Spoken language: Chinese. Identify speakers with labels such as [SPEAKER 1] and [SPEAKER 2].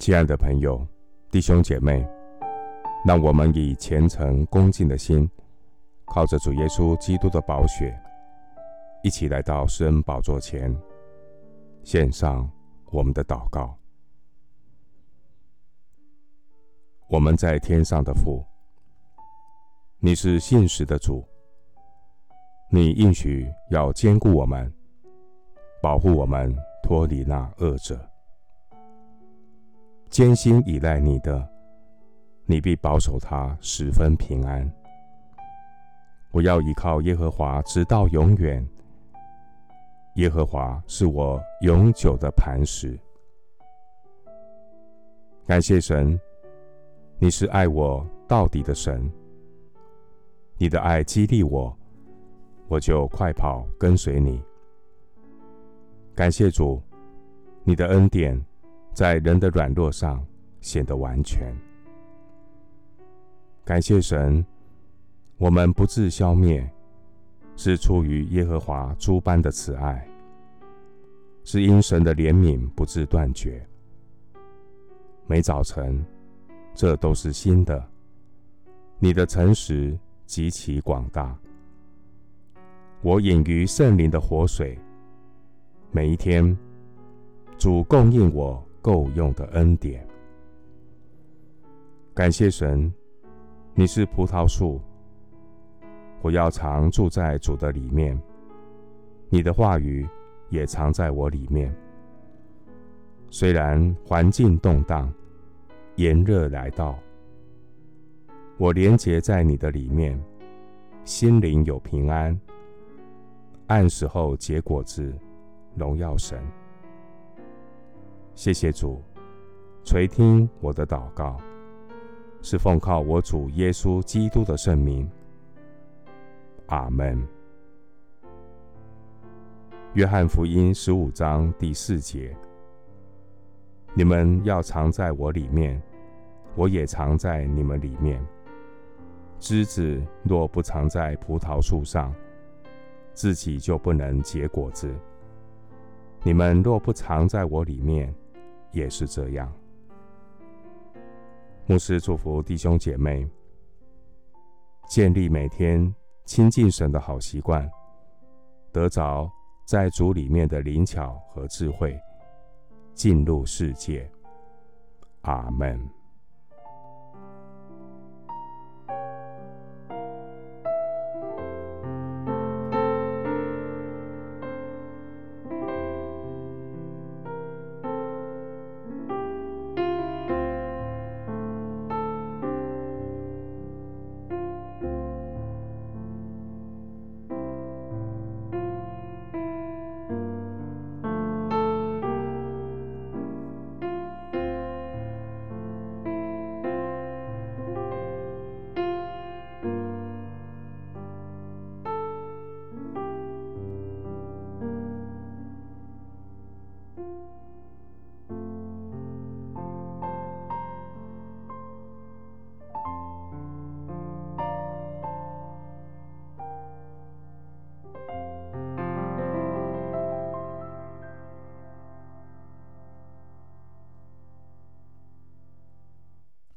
[SPEAKER 1] 亲爱的朋友、弟兄姐妹，让我们以虔诚恭敬的心，靠着主耶稣基督的宝血，一起来到施恩宝座前，献上我们的祷告。我们在天上的父，你是信实的主，你应许要坚固我们，保护我们脱离那恶者。坚心依赖你的，你必保守他十分平安。我要依靠耶和华直到永远。耶和华是我永久的磐石。感谢神，你是爱我到底的神。你的爱激励我，我就快跑跟随你。感谢主，你的恩典。在人的软弱上显得完全。感谢神，我们不致消灭，是出于耶和华诸般的慈爱，是因神的怜悯不致断绝。每早晨，这都是新的。你的诚实极其广大。我饮于圣灵的活水，每一天，主供应我。够用的恩典，感谢神，你是葡萄树，我要常住在主的里面，你的话语也藏在我里面。虽然环境动荡，炎热来到，我连结在你的里面，心灵有平安，按时候结果子，荣耀神。谢谢主，垂听我的祷告，是奉靠我主耶稣基督的圣名。阿门。约翰福音十五章第四节：你们要藏在我里面，我也藏在你们里面。枝子若不藏在葡萄树上，自己就不能结果子。你们若不藏在我里面，也是这样。牧师祝福弟兄姐妹，建立每天亲近神的好习惯，得着在主里面的灵巧和智慧，进入世界。阿门。